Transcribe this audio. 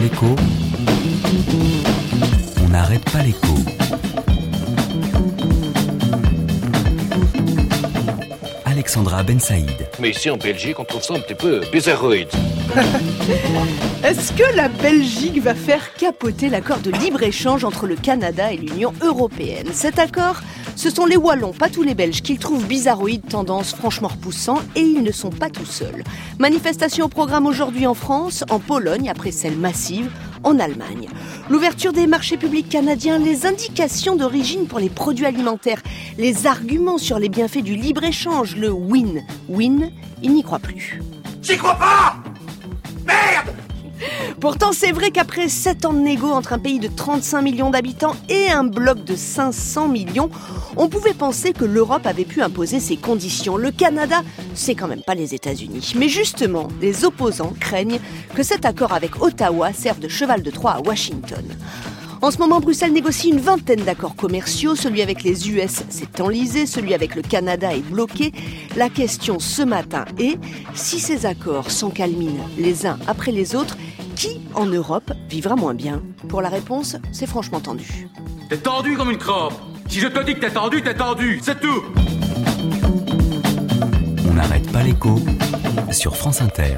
l'écho, on n'arrête pas l'écho. Alexandra Ben Saïd. Mais ici en Belgique, on trouve ça un petit peu bizarroïde. Est-ce que la Belgique va faire capoter l'accord de libre-échange entre le Canada et l'Union européenne? Cet accord ce sont les Wallons, pas tous les Belges, qui le trouvent bizarroïde, tendance franchement repoussant, et ils ne sont pas tout seuls. Manifestation au programme aujourd'hui en France, en Pologne, après celle massive, en Allemagne. L'ouverture des marchés publics canadiens, les indications d'origine pour les produits alimentaires, les arguments sur les bienfaits du libre-échange, le win-win, ils n'y croient plus. J'y crois pas Pourtant, c'est vrai qu'après 7 ans de négo entre un pays de 35 millions d'habitants et un bloc de 500 millions, on pouvait penser que l'Europe avait pu imposer ses conditions. Le Canada, c'est quand même pas les États-Unis. Mais justement, les opposants craignent que cet accord avec Ottawa serve de cheval de Troie à Washington. En ce moment, Bruxelles négocie une vingtaine d'accords commerciaux. Celui avec les US s'est enlisé, celui avec le Canada est bloqué. La question ce matin est si ces accords s'encalminent les uns après les autres, qui en Europe vivra moins bien Pour la réponse, c'est franchement tendu. T'es tendu comme une crampe Si je te dis que t'es tendu, t'es tendu, c'est tout On n'arrête pas l'écho sur France Inter.